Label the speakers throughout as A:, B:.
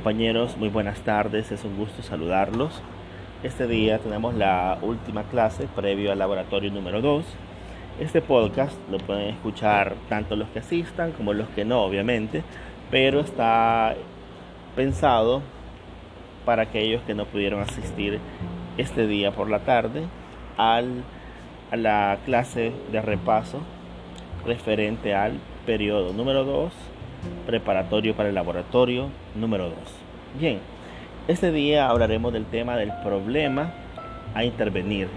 A: Compañeros, muy buenas tardes, es un gusto saludarlos. Este día tenemos la última clase previo al laboratorio número 2. Este podcast lo pueden escuchar tanto los que asistan como los que no, obviamente, pero está pensado para aquellos que no pudieron asistir este día por la tarde al, a la clase de repaso referente al periodo número 2 preparatorio para el laboratorio número 2. Bien, este día hablaremos del tema del problema a intervenir,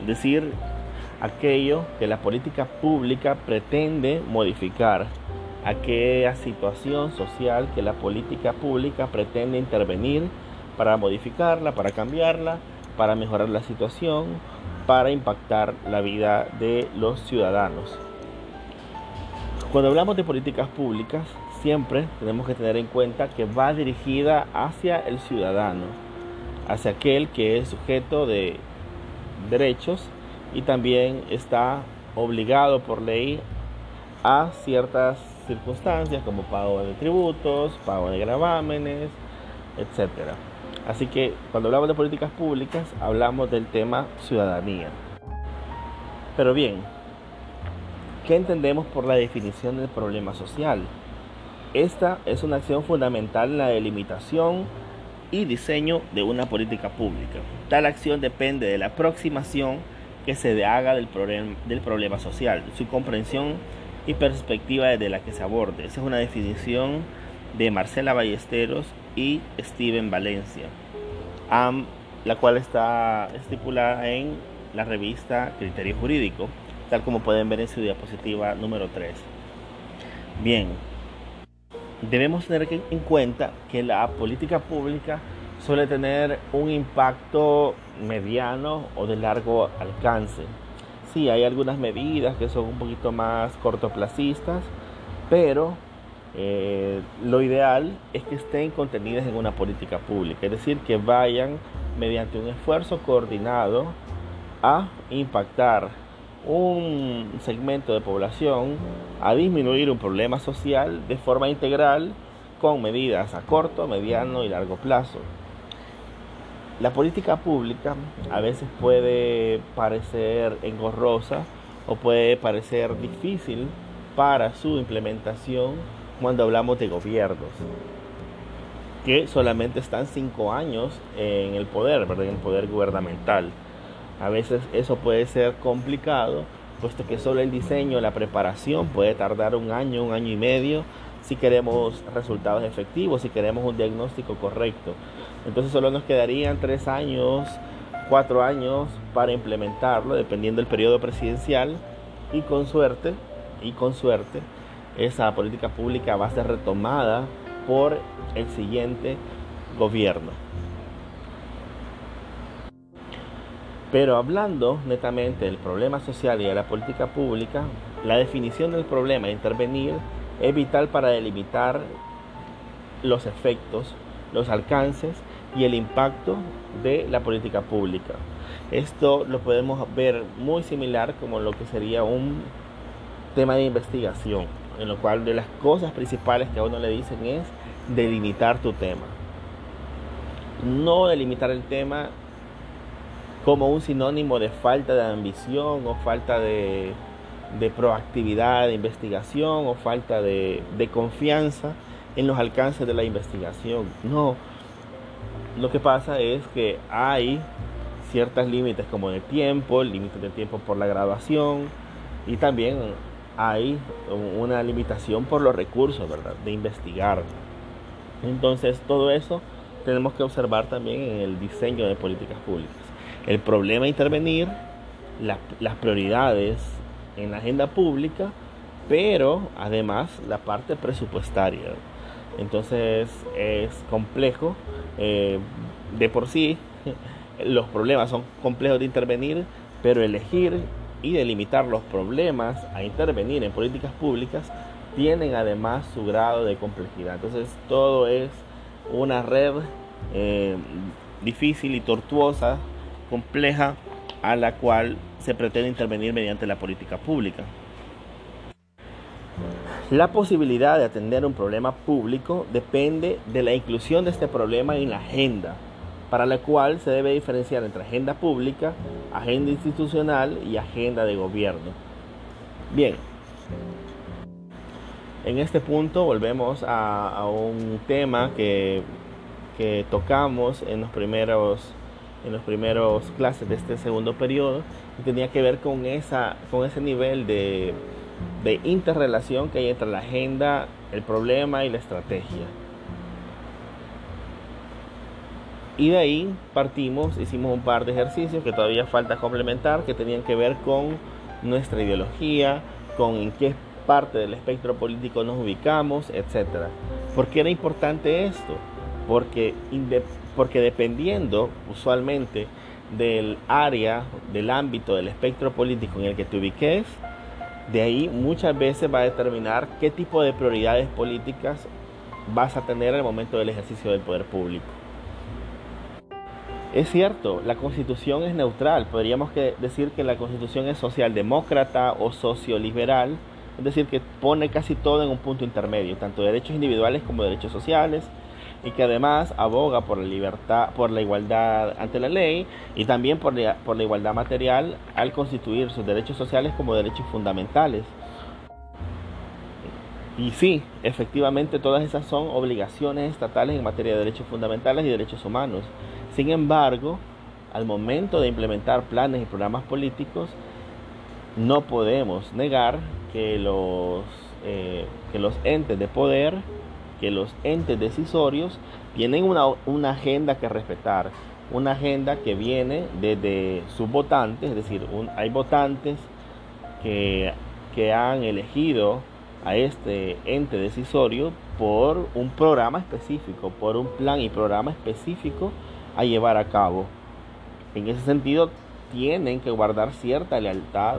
A: es decir, aquello que la política pública pretende modificar, aquella situación social que la política pública pretende intervenir para modificarla, para cambiarla, para mejorar la situación, para impactar la vida de los ciudadanos. Cuando hablamos de políticas públicas, siempre tenemos que tener en cuenta que va dirigida hacia el ciudadano, hacia aquel que es sujeto de derechos y también está obligado por ley a ciertas circunstancias como pago de tributos, pago de gravámenes, etc. Así que cuando hablamos de políticas públicas hablamos del tema ciudadanía. Pero bien, ¿Qué entendemos por la definición del problema social? Esta es una acción fundamental en la delimitación y diseño de una política pública. Tal acción depende de la aproximación que se haga del, problema social, su comprensión y perspectiva desde la que se aborde. Esa es una definición de Marcela Ballesteros y Steven Valencia, la cual está estipulada en la revista Criterio Jurídico tal como pueden ver en su diapositiva número 3. Bien, debemos tener en cuenta que la política pública suele tener un impacto mediano o de largo alcance. Sí, hay algunas medidas que son un poquito más cortoplacistas, pero eh, lo ideal es que estén contenidas en una política pública, es decir, que vayan mediante un esfuerzo coordinado a impactar un segmento de población a disminuir un problema social de forma integral con medidas a corto, mediano y largo plazo. La política pública a veces puede parecer engorrosa o puede parecer difícil para su implementación cuando hablamos de gobiernos que solamente están cinco años en el poder, en el poder gubernamental. A veces eso puede ser complicado, puesto que solo el diseño, la preparación puede tardar un año, un año y medio si queremos resultados efectivos, si queremos un diagnóstico correcto. Entonces solo nos quedarían tres años, cuatro años para implementarlo, dependiendo del periodo presidencial y con suerte, y con suerte, esa política pública va a ser retomada por el siguiente gobierno. Pero hablando netamente del problema social y de la política pública, la definición del problema e intervenir es vital para delimitar los efectos, los alcances y el impacto de la política pública. Esto lo podemos ver muy similar como lo que sería un tema de investigación, en lo cual de las cosas principales que a uno le dicen es delimitar tu tema. No delimitar el tema como un sinónimo de falta de ambición o falta de, proactividad de investigación o falta de, de confianza en los alcances de la investigación. No, lo que pasa es que hay ciertos límites como de tiempo, límites de tiempo por la graduación y también hay una limitación por los recursos, ¿verdad? De investigar. Entonces todo eso tenemos que observar también en el diseño de políticas públicas el problema intervenir, las prioridades en la agenda pública, pero además la parte presupuestaria. Entonces es complejo, eh, de por sí los problemas son complejos de intervenir, pero elegir y delimitar los problemas a intervenir en políticas públicas tienen además su grado de complejidad. Entonces todo es una red eh, difícil y tortuosa compleja a la cual se pretende intervenir mediante la política pública. La posibilidad de atender un problema público depende de la inclusión de este problema en la agenda, para la cual se debe diferenciar entre agenda pública, agenda institucional y agenda de gobierno. Bien, en este punto volvemos a, un tema que, que, tocamos en los primeros en los primeros clases de este segundo periodo y tenía que ver con esa con ese nivel de de interrelación que hay entre la agenda, el problema y la estrategia. Y de ahí partimos, hicimos un par de ejercicios que todavía falta complementar, que tenían que ver con nuestra ideología, con en qué parte del espectro político nos ubicamos, etc. ¿Por qué era importante esto? Porque, porque dependiendo usualmente del área, del ámbito, del espectro político en el que te ubiques, de ahí muchas veces va a determinar qué tipo de prioridades políticas vas a tener en el momento del ejercicio del poder público. Es cierto, la constitución es neutral, podríamos decir que la constitución es socialdemócrata o socioliberal, es decir, que pone casi todo en un punto intermedio, tanto derechos individuales como derechos sociales, y que además aboga por la libertad, por la igualdad ante la ley y también por la, por la igualdad material al constituir sus derechos sociales como derechos fundamentales. Y sí, efectivamente todas esas son obligaciones estatales en materia de derechos fundamentales y derechos humanos. Sin embargo, al momento de implementar planes y programas políticos, no podemos negar que los, eh, que los entes de poder que los entes decisorios tienen una, agenda que respetar, una agenda que viene desde sus votantes, es decir, hay votantes que, que han elegido a este ente decisorio por un programa específico, por un plan y programa específico a llevar a cabo. En ese sentido, tienen que guardar cierta lealtad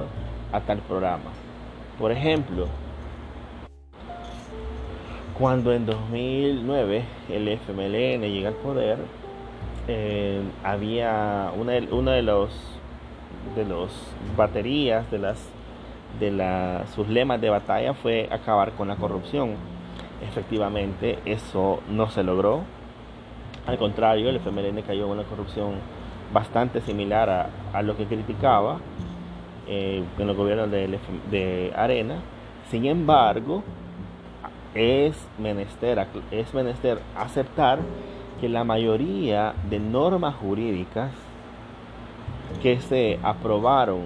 A: a tal programa. Por ejemplo, cuando en 2009 el FMLN llega al poder, eh, había una, de los de los baterías de las de sus lemas de batalla fue acabar con la corrupción. Efectivamente, eso no se logró. Al contrario, el FMLN cayó en una corrupción bastante similar a, lo que criticaba eh, en los gobiernos de, de Arena. Sin embargo, es menester, es menester aceptar que la mayoría de normas jurídicas que se aprobaron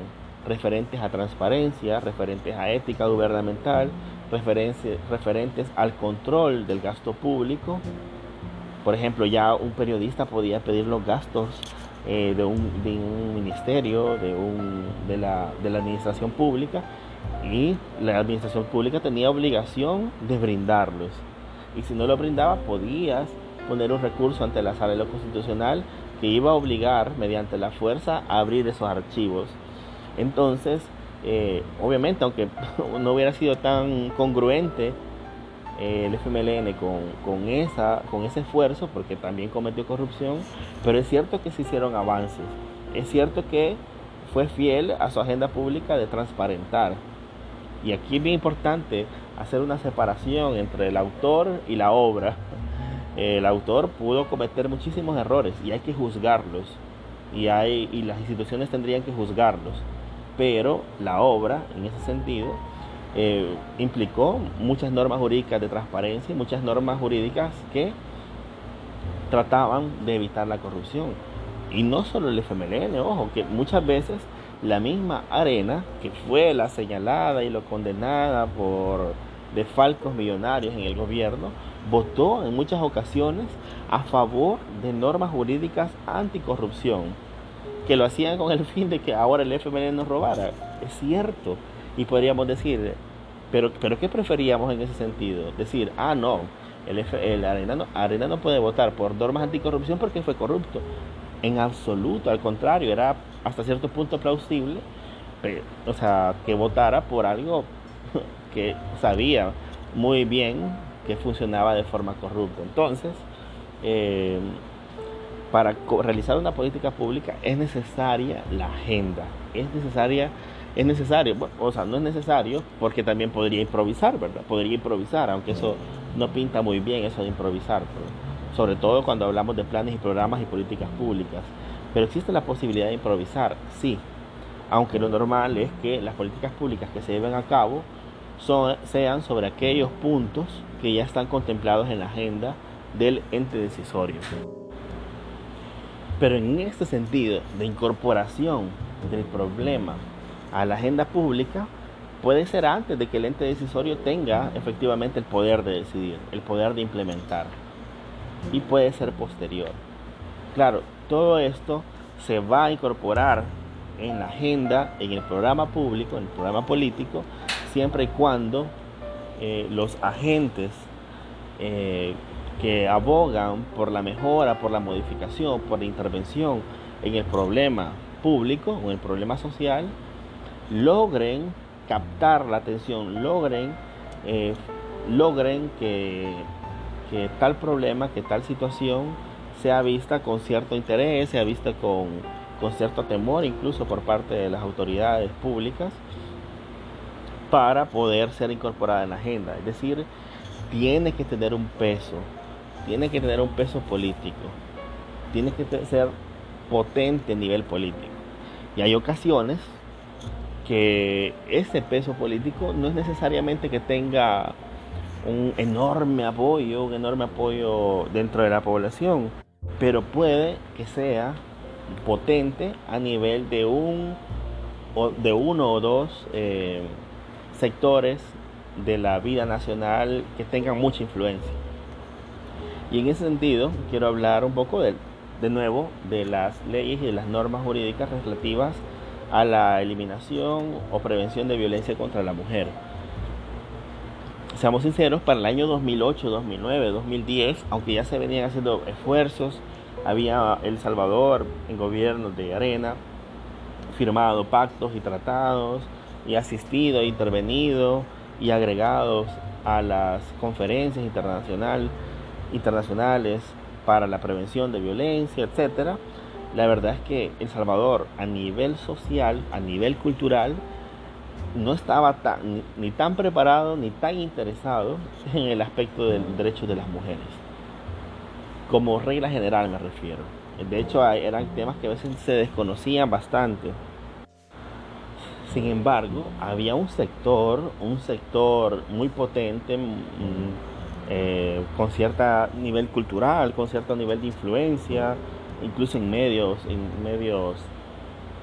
A: referentes a transparencia, referentes a ética gubernamental, referentes al control del gasto público. Por ejemplo, ya un periodista podía pedir los gastos eh, de, un, ministerio, de, de, la, de la administración pública, y la administración pública tenía obligación de brindarlos. Y si no lo brindaba, podías poner un recurso ante la sala de lo constitucional que iba a obligar, mediante la fuerza, a abrir esos archivos. Entonces, eh, obviamente, aunque no hubiera sido tan congruente eh, el FMLN con, con, esa, con ese esfuerzo, porque también cometió corrupción, pero es cierto que se hicieron avances. Es cierto que fue fiel a su agenda pública de transparentar. Y aquí es bien importante hacer una separación entre el autor y la obra. El autor pudo cometer muchísimos errores y hay que juzgarlos. Y, hay, y las instituciones tendrían que juzgarlos. Pero la obra, en ese sentido, eh, implicó muchas normas jurídicas de transparencia y muchas normas jurídicas que trataban de evitar la corrupción. Y no solo el FMLN, ojo, que muchas veces la misma Arena, que fue la señalada y lo condenada por defalcos millonarios en el gobierno, votó en muchas ocasiones a favor de normas jurídicas anticorrupción, que lo hacían con el fin de que ahora el FMLN nos robara. Es cierto. Y podríamos decir, pero, pero ¿qué preferíamos en ese sentido? Decir, ah, no, el, el Arena, no, Arena no puede votar por normas anticorrupción porque fue corrupto. En absoluto, al contrario, era hasta cierto punto plausible, o sea, que votara por algo que sabía muy bien que funcionaba de forma corrupta. Entonces, eh, para realizar una política pública es necesaria la agenda, es necesaria es necesario, o sea, no es necesario porque también podría improvisar, ¿verdad? Podría improvisar, aunque eso no pinta muy bien, eso de improvisar, sobre todo cuando hablamos de planes y programas y políticas públicas. Pero existe la posibilidad de improvisar, sí, aunque lo normal es que las políticas públicas que se lleven a cabo son, sean sobre aquellos puntos que ya están contemplados en la agenda del ente decisorio. Pero en este sentido de incorporación del problema a la agenda pública, puede ser antes de que el ente decisorio tenga efectivamente el poder de decidir, el poder de implementar. Y puede ser posterior. Claro, todo esto se va a incorporar en la agenda, en el programa público, en el programa político, siempre y cuando eh, los agentes eh, que abogan por la mejora, por la modificación, por la intervención en el problema público o en el problema social, logren captar la atención, logren, eh, logren que, que tal problema, que tal situación sea vista con cierto interés, sea vista con, con cierto temor incluso por parte de las autoridades públicas para poder ser incorporada en la agenda. Es decir, tiene que tener un peso, tiene que tener un peso político, tiene que ser potente a nivel político. Y hay ocasiones que ese peso político no es necesariamente que tenga un enorme apoyo, un enorme apoyo dentro de la población, pero puede que sea potente a nivel de un de uno o dos eh, sectores de la vida nacional que tengan mucha influencia. Y en ese sentido quiero hablar un poco de, de nuevo de las leyes y de las normas jurídicas relativas a la eliminación o prevención de violencia contra la mujer. Seamos sinceros, para el año 2008, 2009, 2010, aunque ya se venían haciendo esfuerzos, había El Salvador en gobierno de Arena firmado pactos y tratados y asistido e intervenido y agregados a las conferencias internacional, internacionales para la prevención de violencia, etcétera. La verdad es que El Salvador a nivel social, a nivel cultural, no estaba tan, ni, tan preparado ni tan interesado en el aspecto del derecho de las mujeres. Como regla general me refiero. De hecho, eran temas que a veces se desconocían bastante. Sin embargo, había un sector, un sector muy potente, mm, eh, con cierto nivel cultural, con cierto nivel de influencia, incluso en medios, en medios,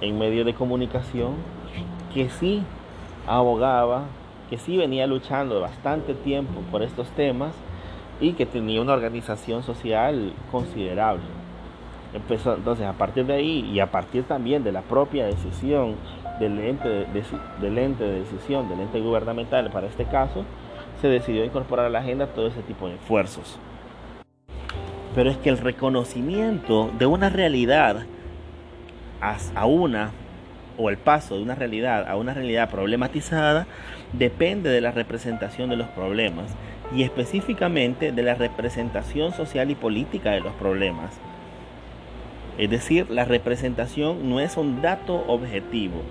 A: en medios de comunicación, que sí abogaba, que sí venía luchando bastante tiempo por estos temas y que tenía una organización social considerable. Empezó, entonces, a partir de ahí y a partir también de la propia decisión del ente de, del ente de decisión, del ente gubernamental para este caso, se decidió incorporar a la agenda todo ese tipo de esfuerzos pero es que el reconocimiento de una realidad a una o el paso de una realidad a una realidad problematizada depende de la representación de los problemas y específicamente de la representación social y política de los problemas. Es decir, la representación no es un dato objetivo,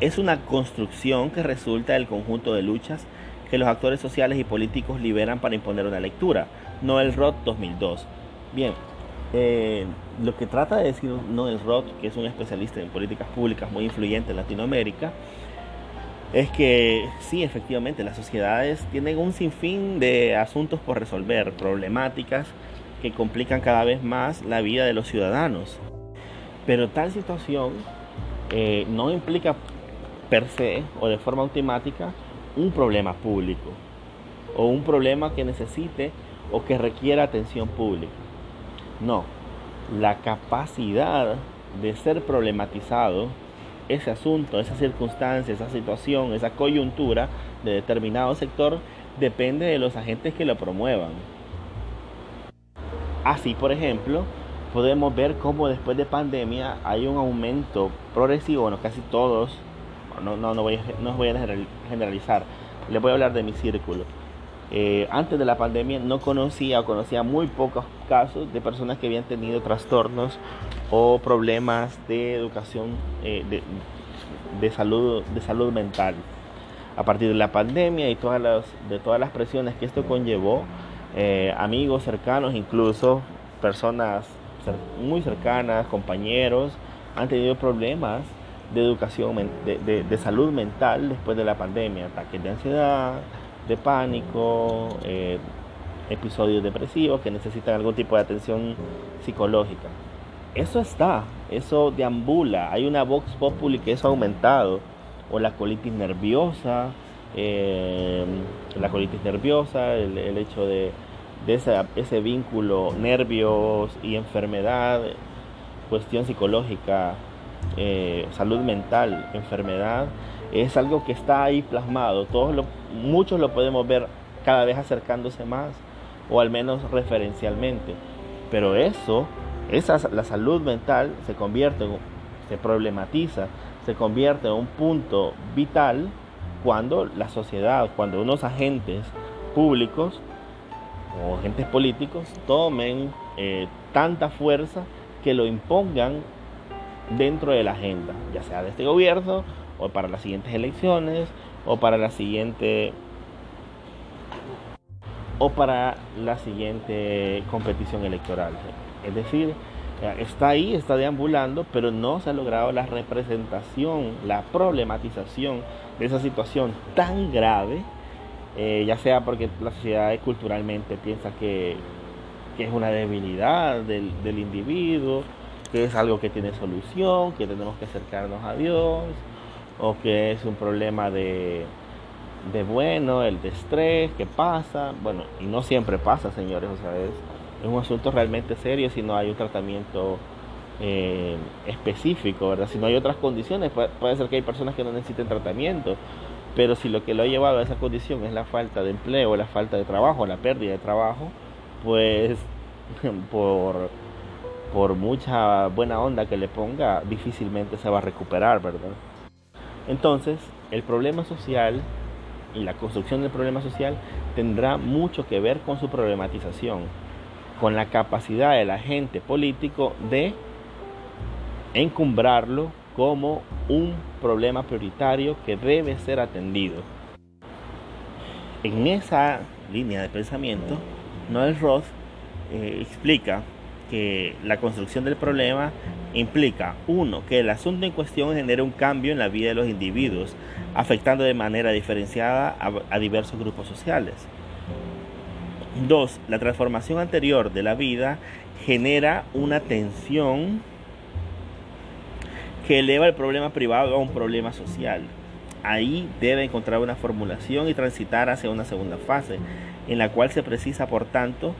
A: es una construcción que resulta del conjunto de luchas que los actores sociales y políticos liberan para imponer una lectura. Noel Roth 2002. Bien, eh, lo que trata de decir Noel Roth, que es un especialista en políticas públicas muy influyente en Latinoamérica, es que sí, efectivamente, las sociedades tienen un sinfín de asuntos por resolver, problemáticas que complican cada vez más la vida de los ciudadanos. Pero tal situación eh, no implica per se o de forma automática un problema público o un problema que necesite o que requiera atención pública. No, la capacidad de ser problematizado ese asunto, esa circunstancia, esa situación, esa coyuntura de determinado sector depende de los agentes que lo promuevan. Así, por ejemplo, podemos ver cómo después de pandemia hay un aumento progresivo, bueno, casi todos no, no, no, voy, no voy a generalizar, les voy a hablar de mi círculo. Eh, antes de la pandemia no conocía o conocía muy pocos casos de personas que habían tenido trastornos o problemas de educación, eh, de salud, de salud mental. A partir de la pandemia y todas las, de todas las presiones que esto conllevó, eh, amigos cercanos, incluso personas muy cercanas, compañeros, han tenido problemas de educación, de, salud mental después de la pandemia, ataques de ansiedad, de pánico, eh, episodios depresivos que necesitan algún tipo de atención psicológica. Eso está, eso deambula, hay una vox populi que eso ha aumentado, o la colitis nerviosa, eh, la colitis nerviosa, el, hecho de, ese vínculo nervios y enfermedad, cuestión psicológica, eh, salud mental, enfermedad, es algo que está ahí plasmado. Todos muchos lo podemos ver cada vez acercándose más, o al menos referencialmente. Pero eso, esa, la salud mental se convierte, se problematiza, se convierte en un punto vital cuando la sociedad, cuando unos agentes públicos o agentes políticos tomen eh, tanta fuerza que lo impongan dentro de la agenda, ya sea de este gobierno o para las siguientes elecciones o para la siguiente o para la siguiente competición electoral. Es decir, está ahí, está deambulando, pero no se ha logrado la representación, la problematización de esa situación tan grave, eh, ya sea porque la sociedad culturalmente piensa que, es una debilidad del, del individuo, que es algo que tiene solución, que tenemos que acercarnos a Dios, o que es un problema de, de bueno, el de estrés, que pasa, bueno, y no siempre pasa, señores, o sea, es, un asunto realmente serio si no hay un tratamiento eh, específico, ¿verdad? Si no hay otras condiciones, puede, puede, ser que hay personas que no necesiten tratamiento, pero si lo que lo ha llevado a esa condición es la falta de empleo, la falta de trabajo, la pérdida de trabajo, pues por por mucha buena onda que le ponga, difícilmente se va a recuperar, ¿verdad? Entonces, el problema social y la construcción del problema social tendrá mucho que ver con su problematización, con la capacidad del agente político de encumbrarlo como un problema prioritario que debe ser atendido. En esa línea de pensamiento, Noel Roth eh, explica que la construcción del problema implica, uno, que el asunto en cuestión genere un cambio en la vida de los individuos, afectando de manera diferenciada a, diversos grupos sociales. Dos, la transformación anterior de la vida genera una tensión que eleva el problema privado a un problema social. Ahí debe encontrar una formulación y transitar hacia una segunda fase, en la cual se precisa, por tanto,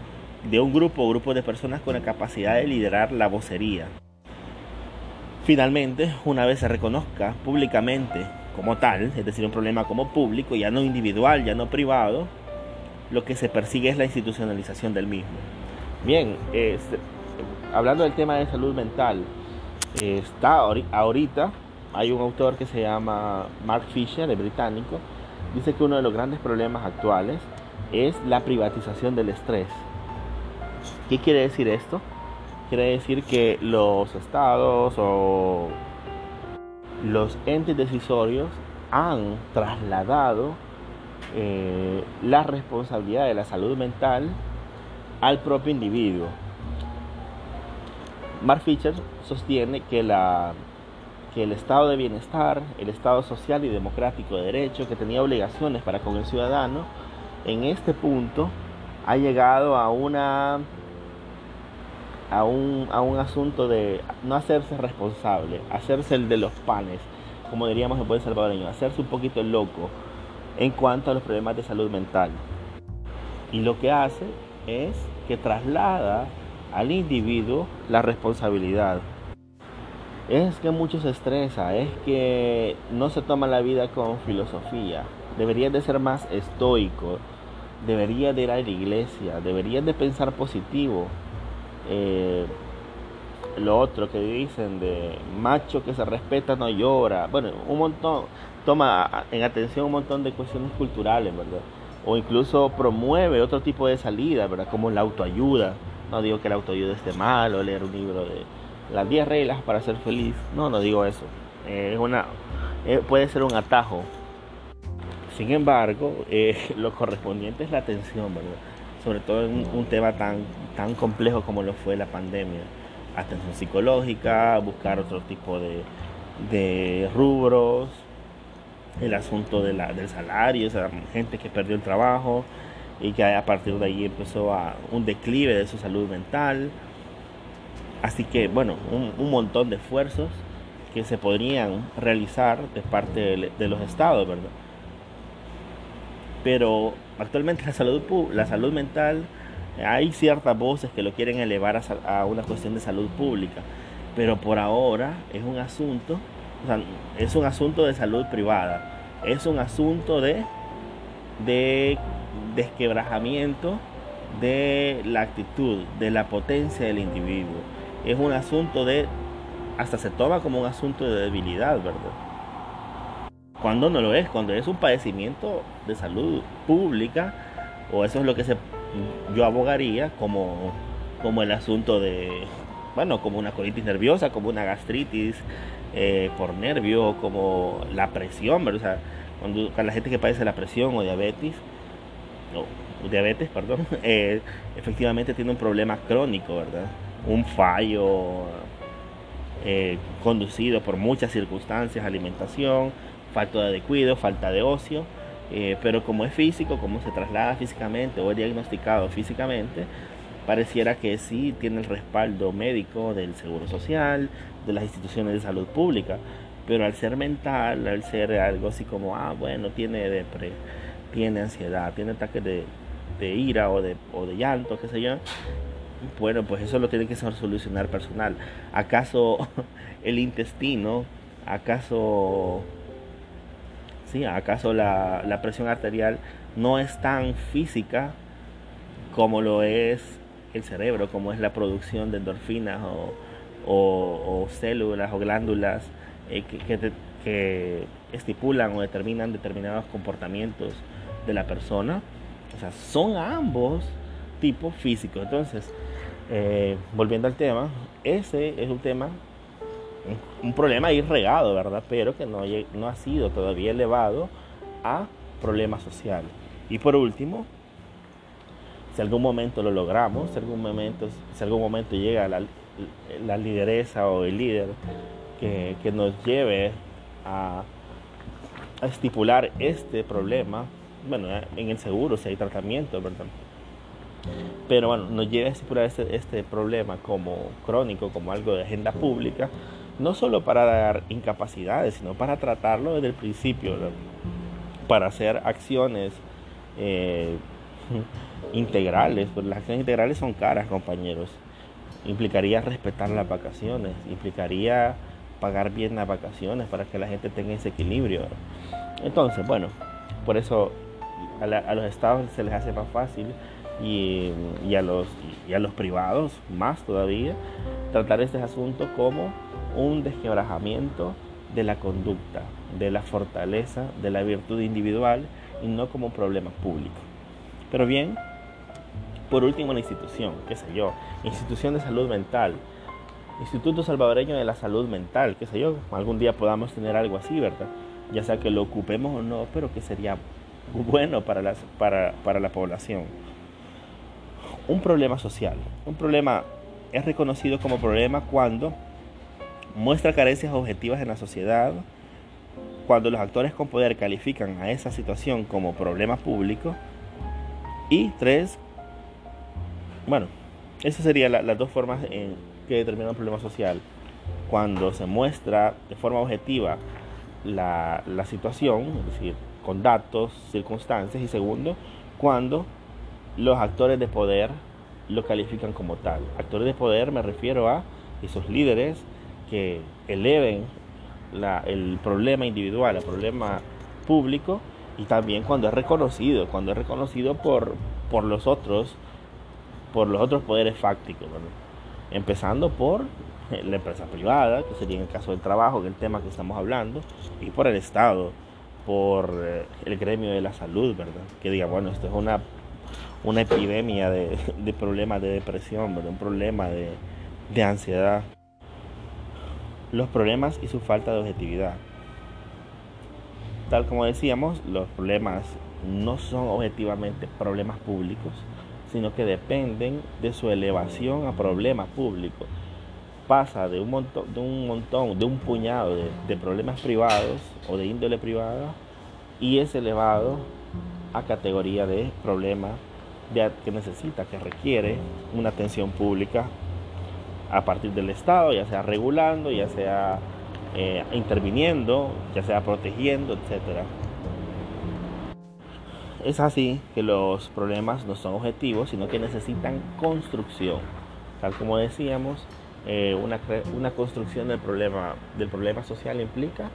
A: de un grupo o grupo de personas con la capacidad de liderar la vocería. Finalmente, una vez se reconozca públicamente como tal, es decir, un problema como público, ya no individual, ya no privado, lo que se persigue es la institucionalización del mismo. Bien, hablando del tema de salud mental, está ahorita, hay un autor que se llama Mark Fisher, el británico, dice que uno de los grandes problemas actuales es la privatización del estrés. ¿Qué quiere decir esto? Quiere decir que los estados o los entes decisorios han trasladado eh, la responsabilidad de la salud mental al propio individuo. Mark Fisher sostiene que, la, que el estado de bienestar, el estado social y democrático de derecho que tenía obligaciones para con el ciudadano, en este punto ha llegado a una a un, a un asunto de no hacerse responsable, hacerse el de los panes, como diríamos en buen salvadoreño, hacerse un poquito loco en cuanto a los problemas de salud mental. Y lo que hace es que traslada al individuo la responsabilidad. Es que mucho se estresa, es que no se toma la vida con filosofía. Deberías de ser más estoico, deberías de ir a la iglesia, deberías de pensar positivo, eh, lo otro que dicen de macho que se respeta no llora, bueno, un montón, toma en atención un montón de cuestiones culturales, ¿verdad? O incluso promueve otro tipo de salida, ¿verdad? Como la autoayuda. No digo que la autoayuda esté mal o leer un libro de las 10 reglas para ser feliz. No, no digo eso. es una eh, puede ser un atajo. Sin embargo, eh, lo correspondiente es la atención, ¿verdad? Sobre todo en un tema tan, tan complejo como lo fue la pandemia. Atención psicológica, buscar otro tipo de, de rubros, el asunto de la, del salario, o sea, gente que perdió el trabajo y que a partir de ahí empezó a un declive de su salud mental. Así que, bueno, un, montón de esfuerzos que se podrían realizar de parte de, los estados, ¿verdad? Pero actualmente la salud, la salud mental, hay ciertas voces que lo quieren elevar a, una cuestión de salud pública, pero por ahora es un asunto o sea, es un asunto de salud privada, es un asunto de, de desquebrajamiento de la actitud, de la potencia del individuo. Es un asunto de, hasta se toma como un asunto de debilidad, ¿verdad? Cuando no lo es, cuando es un padecimiento de salud pública, o eso es lo que se, yo abogaría como, como el asunto de, bueno, como una colitis nerviosa, como una gastritis, eh, por nervio, como la presión, ¿verdad? O sea, cuando, la gente que padece la presión o diabetes, o diabetes, perdón, eh, efectivamente tiene un problema crónico, ¿verdad? Un fallo eh, conducido por muchas circunstancias, alimentación, falta de cuidado, falta de ocio, pero como es físico, como se traslada físicamente o es diagnosticado físicamente, pareciera que sí tiene el respaldo médico del Seguro Social, de las instituciones de salud pública, pero al ser mental, al ser algo así como, ah, bueno, tiene depre, tiene ansiedad, tiene ataques de, ira o de, o de llanto, qué sé yo, bueno, pues eso lo tiene que solucionar personal. ¿Acaso el intestino, acaso, acaso la, la presión arterial no es tan física como lo es el cerebro, como es la producción de endorfinas o, células o glándulas eh, que, estipulan o determinan determinados comportamientos de la persona. O sea, son ambos tipos físicos. Entonces, eh, volviendo al tema, ese es un tema, un, problema ahí ¿verdad? Pero que no, no ha sido todavía elevado a problema social. Y por último, si algún momento lo logramos, si algún momento, si algún momento llega la, lideresa o el líder que, nos lleve a, estipular este problema, bueno, en el seguro si hay tratamiento, ¿verdad? Pero bueno, nos lleve a estipular este, este problema como crónico, como algo de agenda pública, no solo para dar incapacidades, sino para tratarlo desde el principio, para hacer acciones eh, integrales, pues las acciones integrales son caras, compañeros. Implicaría respetar las vacaciones, implicaría pagar bien las vacaciones para que la gente tenga ese equilibrio. Entonces, bueno, por eso a, los estados se les hace más fácil y, a los, y a los privados más todavía tratar este asunto como un desquebrajamiento de la conducta, de la fortaleza, de la virtud individual y no como un problema público. Pero bien, por último la institución, qué sé yo, institución de salud mental, Instituto Salvadoreño de la Salud Mental, qué sé yo, algún día podamos tener algo así, ¿verdad? Ya sea que lo ocupemos o no, pero que sería bueno para, para, para la población. Un problema social, un problema es reconocido como problema cuando muestra carencias objetivas en la sociedad, cuando los actores con poder califican a esa situación como problema público, y tres, bueno, esas serían las dos formas en que determinan un problema social. Cuando se muestra de forma objetiva la, la situación, es decir, con datos, circunstancias, y segundo, cuando los actores de poder lo califican como tal. Actores de poder me refiero a esos líderes que eleven el problema individual, el problema público y también cuando es reconocido, cuando es reconocido por, por los otros, por los otros poderes fácticos, empezando por la empresa privada, que sería en el caso del trabajo, que es el tema que estamos hablando, y por el Estado, por eh, el gremio de la salud, ¿verdad? Que diga, bueno, esto es una, una epidemia de, de problemas de depresión. Un problema de, de ansiedad. Los problemas y su falta de objetividad. tal como decíamos, los problemas no son objetivamente problemas públicos, sino que dependen de su elevación a problemas públicos. Pasa de un montón, de un, puñado de, problemas privados o de índole privada y es elevado a categoría de problema que necesita, que requiere una atención pública a partir del Estado, ya sea regulando, ya sea eh, interviniendo, ya sea protegiendo, etc. Es así que los problemas no son objetivos, sino que necesitan construcción. Tal como decíamos, eh, una, una, construcción del problema, del problema social implica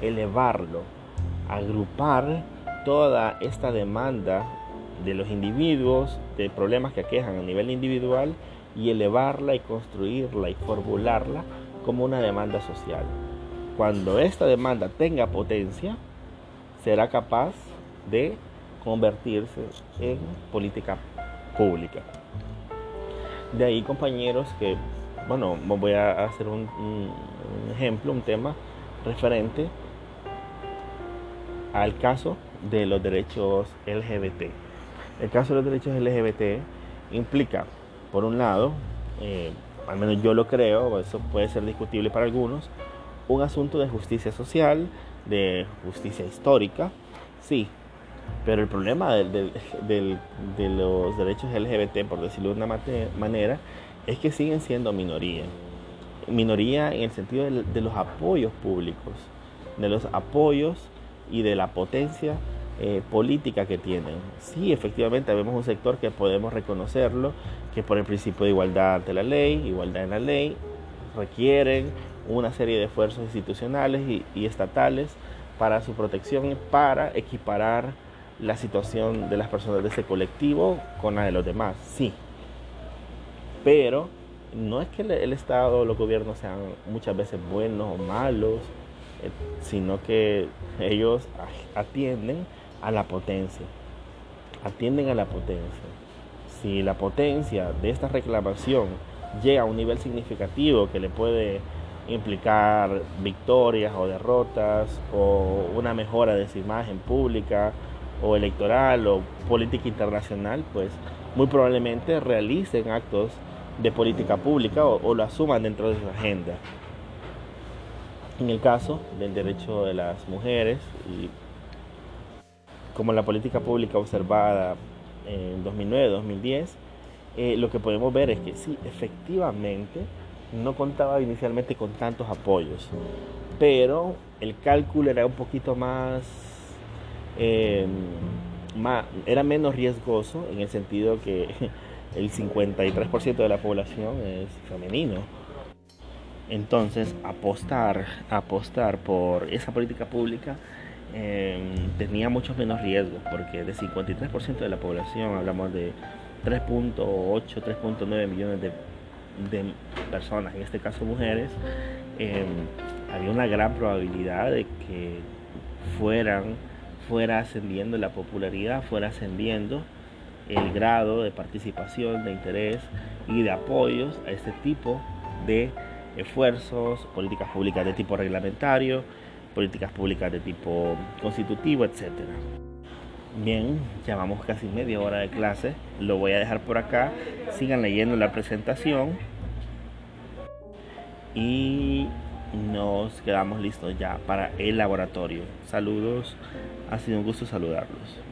A: elevarlo, agrupar toda esta demanda de los individuos, de problemas que aquejan a nivel individual y elevarla y construirla y formularla como una demanda social. Cuando esta demanda tenga potencia, será capaz de convertirse en política pública. De ahí, compañeros, que, bueno, voy a hacer un, ejemplo, un tema referente al caso de los derechos LGBT. El caso de los derechos LGBT implica, por un lado, eh, al menos yo lo creo, eso puede ser discutible para algunos, un asunto de justicia social, de justicia histórica, sí, pero el problema de, los derechos LGBT, por decirlo de una manera, es que siguen siendo minoría. Minoría en el sentido de los apoyos públicos, de los apoyos y de la potencia eh, política que tienen. Sí, efectivamente, vemos un sector que podemos reconocerlo, que por el principio de igualdad ante la ley, igualdad en la ley, requieren una serie de esfuerzos institucionales y, estatales para su protección y para equiparar la situación de las personas de ese colectivo con la de los demás, sí. Pero no es que el, Estado o los gobiernos sean muchas veces buenos o malos, eh, sino que ellos atienden a la potencia. Atienden a la potencia. Si la potencia de esta reclamación llega a un nivel significativo que le puede implicar victorias o derrotas o una mejora de su imagen pública o electoral o política internacional, pues muy probablemente realicen actos de política pública o, lo asuman dentro de su agenda. En el caso del derecho de las mujeres y como la política pública observada en 2009-2010, eh, lo que podemos ver es que sí, efectivamente, no contaba inicialmente con tantos apoyos, pero el cálculo era un poquito más, em, era menos riesgoso en el sentido que el 53% de la población es femenino. Entonces, apostar, apostar por esa política pública em, tenía muchos menos riesgos, porque de 53% de la población, hablamos de 3.8, 3.9 millones de personas, en este caso mujeres, em, había una gran probabilidad de que fueran, fuera ascendiendo la popularidad, fuera ascendiendo el grado de participación, de interés y de apoyos a este tipo de esfuerzos, políticas públicas de tipo reglamentario, políticas públicas de tipo constitutivo, etcétera. Bien, llevamos casi media hora de clase. Lo voy a dejar por acá. Sigan leyendo la presentación. Y nos quedamos listos ya para el laboratorio. Saludos. Ha sido un gusto saludarlos.